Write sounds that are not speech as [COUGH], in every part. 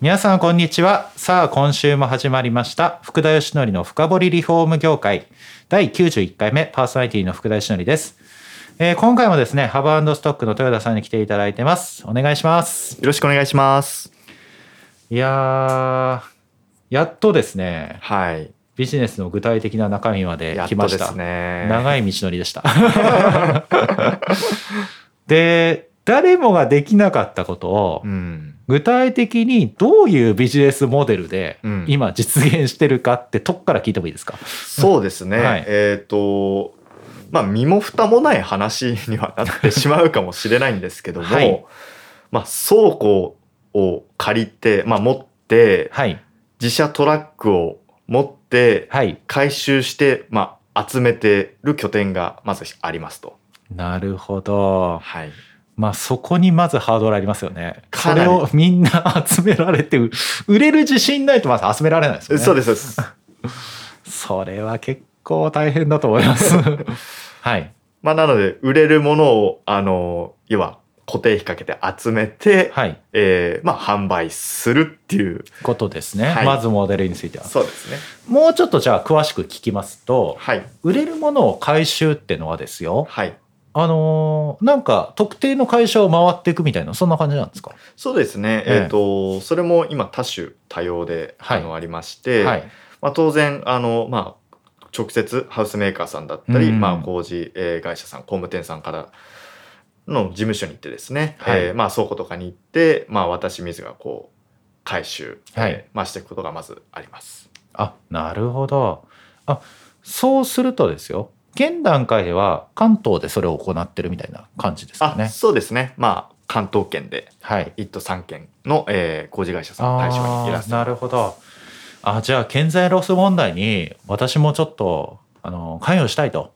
皆さんこんにちはさあ今週も始まりました福田義則の深掘りリフォーム業界第91回目パーソナリティの福田義則ですえー、今回もですね、ハバーストックの豊田さんに来ていただいてます。お願いします。よろしくお願いします。いややっとですね。はい。ビジネスの具体的な中身まで来ました。ね、長い道のりでした。で、誰もができなかったことを、うん、具体的にどういうビジネスモデルで今実現してるかってとこから聞いてもいいですか、そうですね。はい、えっ、ー、と、まあ身も蓋もない話にはなってしまうかもしれないんですけども、はい、まあ倉庫を借りて、まあ持って、はい、自社トラックを持って、回収して、まあ集めてる拠点がまずありますと。なるほど。はい。まあそこにまずハードルありますよね。それをみんな集められて、売れる自信ないとまず集められないですよね。そうです、そうです。[LAUGHS] それは結構大変だと思います。[LAUGHS] はい。まあ、なので、売れるものを、あの、要は、固定費かけて集めて、はい、えー、まあ、販売するっていうことですね、はい、まずモデルについてはそうですねもうちょっとじゃあ詳しく聞きますと、はい、売れるものを回収ってのはですよ、はい、あのー、なんか特定の会社を回っていくみたいなそんな感じなんですか？そうですね、えー、えー、とそれも今多種多様で、あのありまして、はい。まあ、当然あの、まあ、直接ハウスメーカーさんだったり、うん、まあ、工事、え会社さん工務店さんからの事務所に行ってですね、はい、えー、まあ、倉庫とかに行って、まあ、私水がこう回収、はい、えー、まあ、していくことがまずあります。あなるほど。あそうするとですよ現段階では関東でそれを行ってるみたいな感じですかね。そうですね。まあ関東圏で。1都3県の、えー、工事会社さん対象にいらっしゃる。なるほど。あじゃあ建材ロス問題に私もちょっとあの関与したいと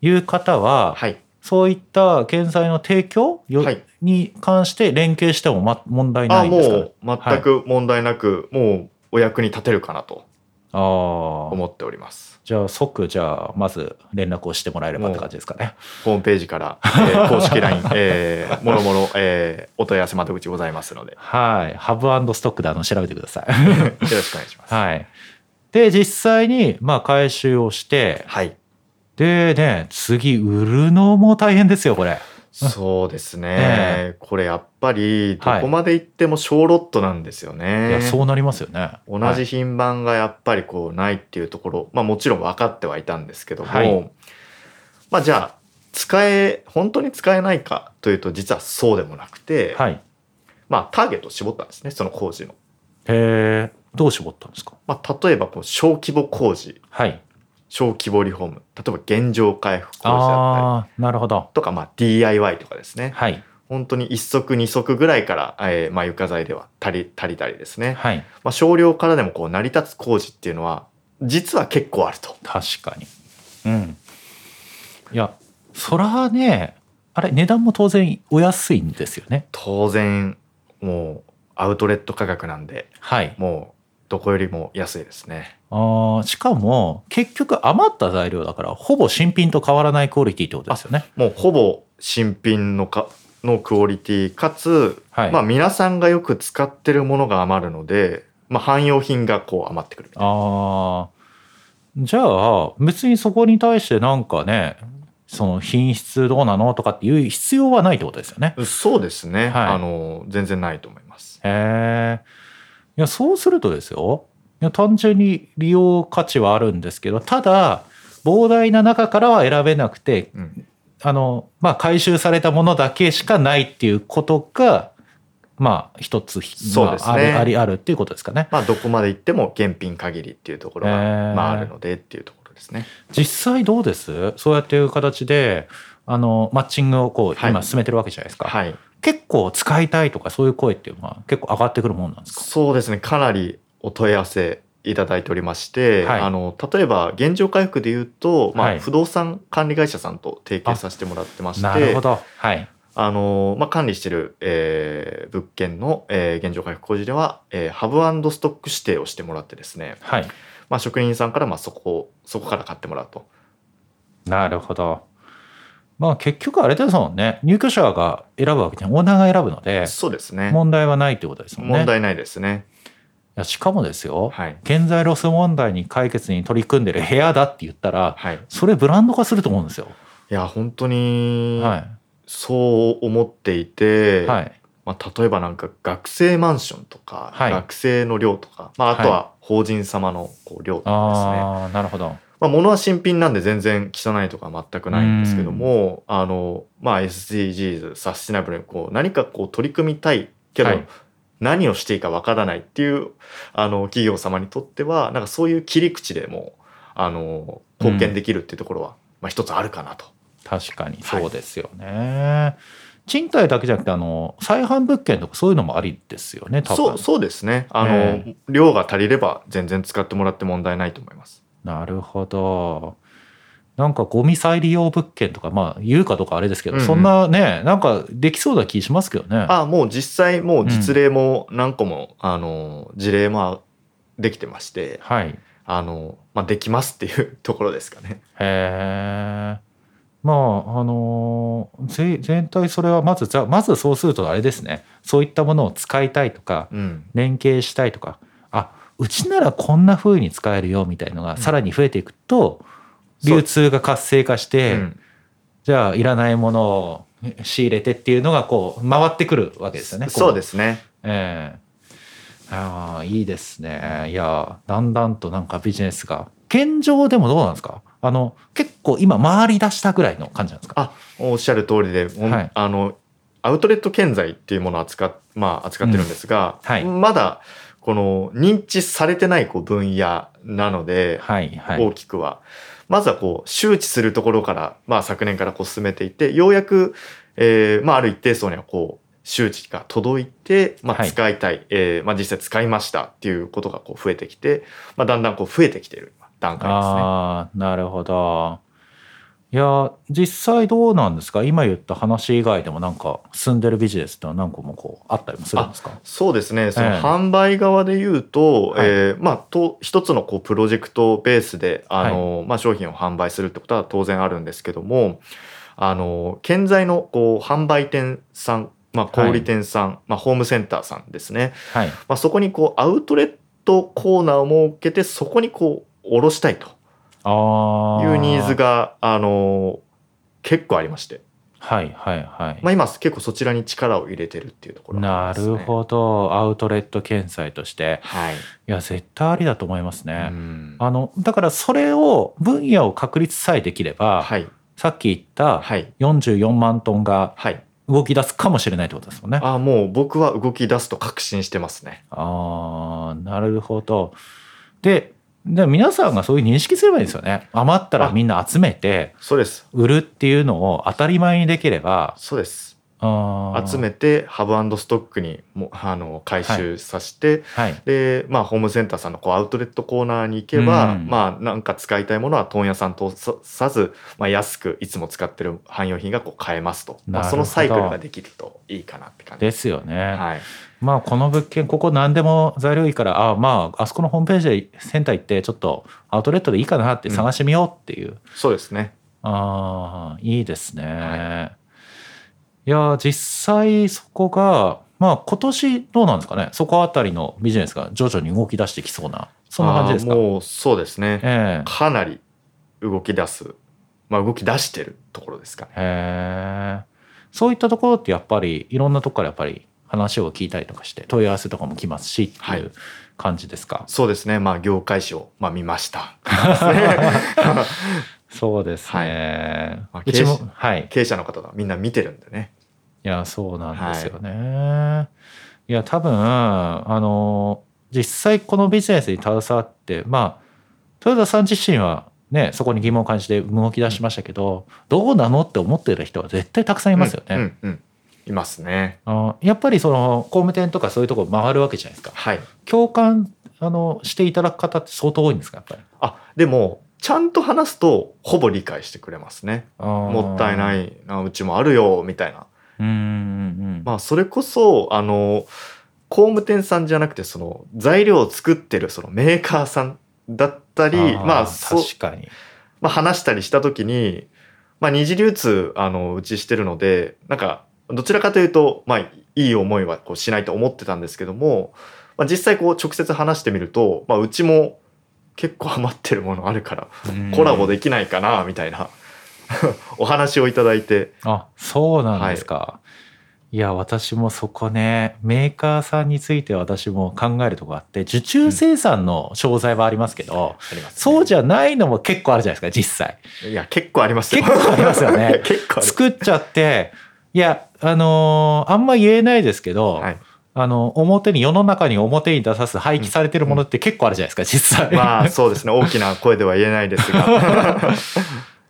い。う方は、はい、そういった建材の提供、はい、に関して連携しても、ま、問題ないんですか、ね、もう全く問題なく、はい、もうお役に立てるかなと思っております。じゃあ即じゃあまず連絡をしてもらえればって感じですかね。ホームページから、えー、[LAUGHS] 公式 LINE、えー、もろもろ、えー、お問い合わせ窓口ございますので。はい。ハブストックであの調べてください。よろしくお願いします。[LAUGHS] はい。で、実際に、まあ、回収をして、はい。でね、次、売るのも大変ですよ、これ。そうですね、えー、これやっぱりどこまで行っても小ロットなんですよね、はい、いやそうなりますよね。同じ品番がやっぱりこうないっていうところ、まあもちろん分かってはいたんですけども、はい、まあじゃあ使え本当に使えないかというと実はそうでもなくて、はい、まあターゲットを絞ったんですねその工事の。へえどう絞ったんですか、まあ、例えばこう小規模工事、はい、小規模リフォーム。例えば現状回復工事だったり。なるほど。とか、まあ、DIY とかですね、はい、本当に1足2足ぐらいから、えーまあ、床材では足り足りたりですね、はい。まあ、少量からでもこう成り立つ工事っていうのは実は結構あると。確かに。うん。いやそらねあれ値段も当然お安いんですよね。当然もうアウトレット価格なんで、はい、もうどこよりも安いですね。あしかも結局余った材料だからほぼ新品と変わらないクオリティってことですよね。もうほぼ新品のかのクオリティかつ、はい、まあ皆さんがよく使ってるものが余るので、まあ、汎用品がこう余ってくるあじゃあ別にそこに対してなんかねその品質どうなのとかっていう必要はないってことですよね。そうですね。はい、あの全然ないと思います。へえ。いやそうするとですよ。いや単純に利用価値はあるんですけどただ膨大な中からは選べなくて、うん、あのまあ回収されたものだけしかないっていうことがまあ一つ、そうですね、ありあるっていうことですかね。まあどこまで行っても現品限りっていうところが、まあ、あるのでっていうところですね。実際どうです？そうやっていう形であのマッチングをこう今進めてるわけじゃないですか。はい、結構使いたいとかそういう声っていうのは結構上がってくるもんなんですか？そうですね。かなりお問い合わせいただいておりまして、はい、あの例えば現状回復でいうと、まあ、不動産管理会社さんと提携させてもらってましてなるほど、はい。あのまあ、管理してる、えー、物件の、えー、現状回復工事では、えー、ハブストック指定をしてもらってですね、はい。まあ、職人さんからまあそこそこから買ってもらうと。なるほど。まあ結局あれですもんね入居者が選ぶわけじゃオーナーが選ぶのでそうですね。問題はないってことですもんね。問題ないですね。いやしかもですよ、はい、建材ロス問題に解決に取り組んでる部屋だって言ったら、はい、それブランド化すると思うんですよ。いや本当にそう思っていて、はい、まあ、例えばなんか学生マンションとか、はい、学生の寮とか、まあ、あとは法人様のこう寮とかですね。あなるほどまあ、物は新品なんで全然汚いとか全くないんですけども、あの、まあ、SDGs、サスティナブルにこう何かこう取り組みたいけど、はい、何をしていいかわからないっていうあの企業様にとってはなんかそういう切り口でもあの貢献できるっていうところは、まあ、一つあるかなと。確かにそうですよね。はい賃貸だけじゃなくてあの再販物件とかそういうのもありですよねそうそうですね。あの、えー、量が足りれば全然使ってもらって問題ないと思いますなるほど。なんかゴミ再利用物件とかまあ言うかどうかあれですけど、うんうん、そんなねなんかできそうな気しますけどね。あもう実際もう実例も何個も、うん、あの事例もできてましてはい。あの、まあ、できますっていう [LAUGHS] ところですかね。へえまああの全体それはまずじゃまずそうするとあれですね。そういったものを使いたいとか、うん、連携したいとかあうちならこんな風に使えるよみたいのがさらに増えていくと、う。ん、流通が活性化して、うん、じゃあいらないものを仕入れてっていうのがこう回ってくるわけですよね。そうですね。ええ。ー、ああいいですね。いやだんだんとなんかビジネスが。現状でもどうなんですか？あの結構今回り出したぐらいの感じなんですか？あおっしゃる通りで、はい、あのアウトレット建材っていうものを扱,、まあ、扱ってるんですが、うん。はい、まだこの認知されてないこう分野なので、はいはい、大きくはまずはこう周知するところから、まあ、昨年からこう進めていてようやく、えーまあ、ある一定層にはこう周知が届いて、まあ、使いたい、はい、えー、まあ、実際使いましたっていうことがこう増えてきて、まあ、だんだんこう増えてきている段階ですね。あなるほど。いや実際どうなんですか？今言った話以外でもなんか進んでるビジネスってのは何個もこうあったりもするんですか？そうですね。その販売側で言うと、えー、えー、まあと一つのこうプロジェクトベースであの、はい、まあ、商品を販売するってことは当然あるんですけどもあの建材のこう販売店さんまあ、小売店さん、はい、まあ、ホームセンターさんですね、はい。まあ、そこにこうアウトレットコーナーを設けてそこにこう卸したいというニーズがあの結構ありまして。はいはいはい。まあ今結構そちらに力を入れてるっていうところ、ね、なるほどアウトレット検査として、はい、いや絶対ありだと思いますね。あのだからそれを分野を確立さえできれば、はい、さっき言った44万トンが動き出すかもしれないってことですもんね。あもう僕は動き出すと確信してますね。あなるほど。でで皆さんがそういう認識すればいいですよね。余ったらみんな集めてそうです。売るっていうのを当たり前にできればそうです集めてハブストックにもあの回収させて、はい、で、まあ、ホームセンターさんのこうアウトレットコーナーに行けば、うん、まあなんか使いたいものは問屋さん通さず、まあ、安くいつも使ってる汎用品がこう買えますと、まあ、そのサイクルができるといいかなって感じ。ですよね。はい。まあこの物件ここ何でも材料いいからあまああそこのホームページでセンター行ってちょっとアウトレットでいいかなって探してみようっていう、うん、そうですね。ああいいですね、はい、いや実際そこがまあ今年どうなんですかね？そこあたりのビジネスが徐々に動き出してきそうなそんな感じですか？もうそうですね、えー、かなり動き出す。まあ動き出してるところですかね。へえそういったところってやっぱりいろんなとこからやっぱり話を聞いたりとかして問い合わせとかも来ますしっていう感じですか、はい、そうですね。まあ業界誌を、まあ、見ました [LAUGHS] そうですね、はい、うちも、はい、経営者の方がみんな見てるんでねいやそうなんですよね、はい、いや多分あの実際このビジネスに携わってまあ豊田さん自身はね、そこに疑問を感じて動き出しましたけど、うん、どうなのって思ってる人は絶対たくさんいますよね。うんうんうんいますね。あやっぱりその工務店とかそういうとこ回るわけじゃないですか。はい。共感あのしていただく方って相当多いんですかやっぱりあでもちゃんと話すとほぼ理解してくれますね。もったいないなうちもあるよみたいな。うんうんまあそれこそあの工務店さんじゃなくてその材料を作ってるそのメーカーさんだったりまあ確かに、まあ、話したりした時に、まあ、二次流通あのうちしてるのでなんかどちらかというと、まあ、いい思いはこうしないと思ってたんですけども、まあ、実際こう直接話してみると、まあ、うちも結構余ってるものあるからコラボできないかなみたいな。[LAUGHS] お話をいただいて。あそうなんですか、はい。いや、私もそこね、メーカーさんについて私も考えるとこあって、受注生産の商材はありますけど、うん。ね、そうじゃないのも結構あるじゃないですか、実際。いや、結構ありますよ。結構ありますよね。[LAUGHS] 結構作っちゃって、いや、あのー、あんま言えないですけど、はいあの表に世の中に表に出さす廃棄されてるものって結構あるじゃないですか、実際。まあそうですね。大きな声では言えないですが。[LAUGHS]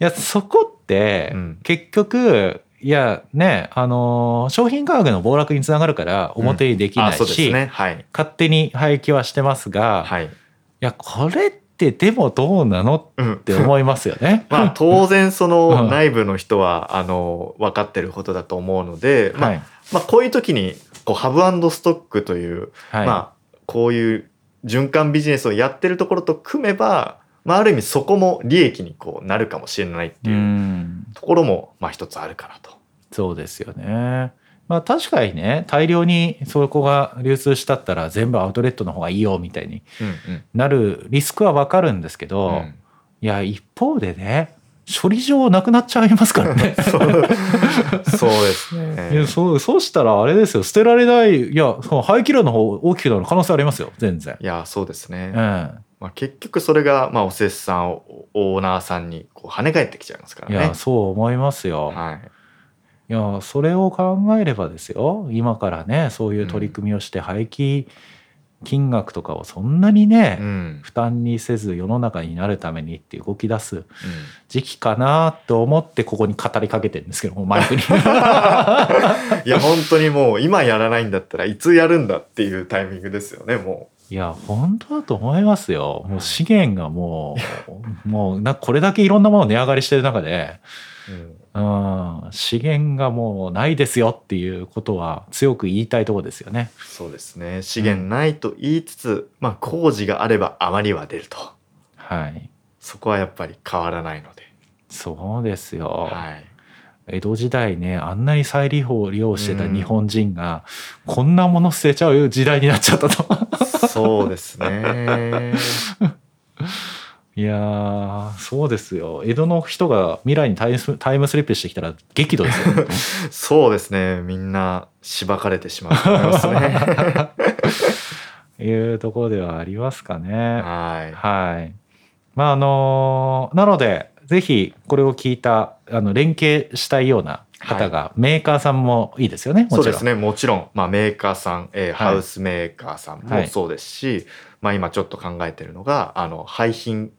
いやそこって、結局いやねあの商品価格の暴落につながるから表にできないし、うん。ね。はい、勝手に廃棄はしてますが、はい、いやこれってでもどうなのって思いますよね。[LAUGHS] まあ当然その内部の人は、あの分かってることだと思うので、まあ、まあこういう時にこうハブストックという、まあこういう循環ビジネスをやってるところと組めばまあ、ある意味そこも利益にこうなるかもしれないっていうところもまあ一つあるかなと。そうですよね。まあ確かにね大量にそこが流通したったら全部アウトレットの方がいいよみたいになるリスクはわかるんですけど、うん、いや一方でね処理場なくなっちゃいますからね [LAUGHS] そうですね。いやそうそうしたらあれですよ捨てられないいやその廃棄量の方大きくなる可能性ありますよ全然。いやそうですね。うんまあ、結局それが、まあ、おせっさんオーナーさんにこう跳ね返ってきちゃいますからね。いやそう思いますよ。はいいやそれを考えればですよ今からねそういう取り組みをして廃棄金額とかをそんなにね、うん、負担にせず世の中になるためにって動き出す時期かなと思ってここに語りかけてるんですけどもマイクに。[LAUGHS] いや本当にもう今やらないんだったらいつやるんだっていうタイミングですよねもう。いや、本当だと思いますよ。もう資源がもう、もうなこれだけいろんなもの値上がりしてる中で、うん、資源がもうないですよっていうことは強く言いたいところですよね。そうですね。資源ないと言いつつ、うん、まあ工事があれば余りは出ると。はい。そこはやっぱり変わらないので。そうですよ。はい。江戸時代ねあんなに再利用を利用してた日本人が、こんなもの捨てちゃう時代になっちゃったとそうですね [LAUGHS] いやそうですよ。江戸の人が未来にタイムタイムスリップしてきたら激怒ですよ。[LAUGHS] そうですね。みんなしばかれてしまうと思いますね。[LAUGHS] いうところではありますかね。はい。はい。まああのなのでぜひこれを聞いたあの連携したいような方が、メーカーさんもいいですよねそうですね。もちろん、まあ、メーカーさん、えー、ハウスメーカーさんもそうですし、はい、まあ、今ちょっと考えてるのがあの廃品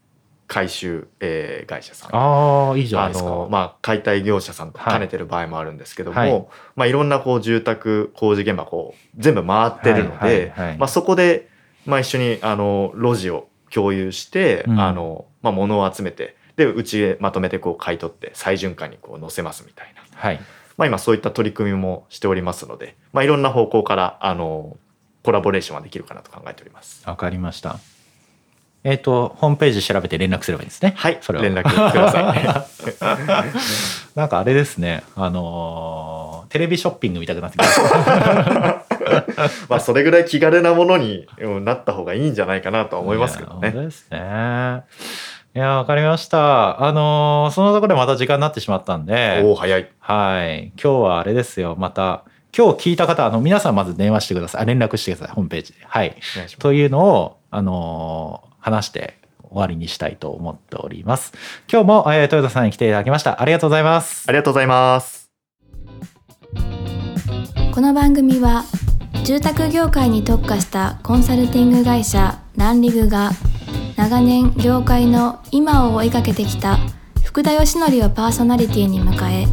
回収、えー、会社さん。ああいいじゃないですか。まあ、解体業者さんと兼ねてる場合もあるんですけども、はい、まあ、いろんなこう住宅工事現場こう全部回ってるので、まあ、そこで、まあ、一緒にあの路地を共有して、うん、あのまあ、物を集めてでうちへまとめてこう買い取って再循環にこう載せますみたいな、はい。まあ、今そういった取り組みもしておりますので、まあ、いろんな方向からあのコラボレーションはできるかなと考えております。わかりました。えっ、ー、とホームページ調べて連絡すればいいですね。はい、それ連絡ください。[LAUGHS] なんかあれですね、あのー、テレビショッピング見たくなってきました。[LAUGHS] まあそれぐらい気軽なものになった方がいいんじゃないかなと思いますけどね。そうですね。いや、わかりました。あのー、そのところでまた時間になってしまったんで。お早い。はい。今日はあれですよ。また、今日聞いた方、あの、皆さんまず電話してください。あ連絡してください。ホームページで。はい。というのを、あのー、話して終わりにしたいと思っております。今日も、えー、豊田さんに来ていただきました。ありがとうございます。ありがとうございます。この番組は、住宅業界に特化したコンサルティング会社ランリグが長年業界の今を追いかけてきた福田義則をパーソナリティに迎え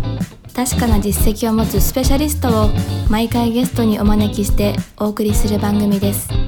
確かな実績を持つスペシャリストを毎回ゲストにお招きしてお送りする番組です。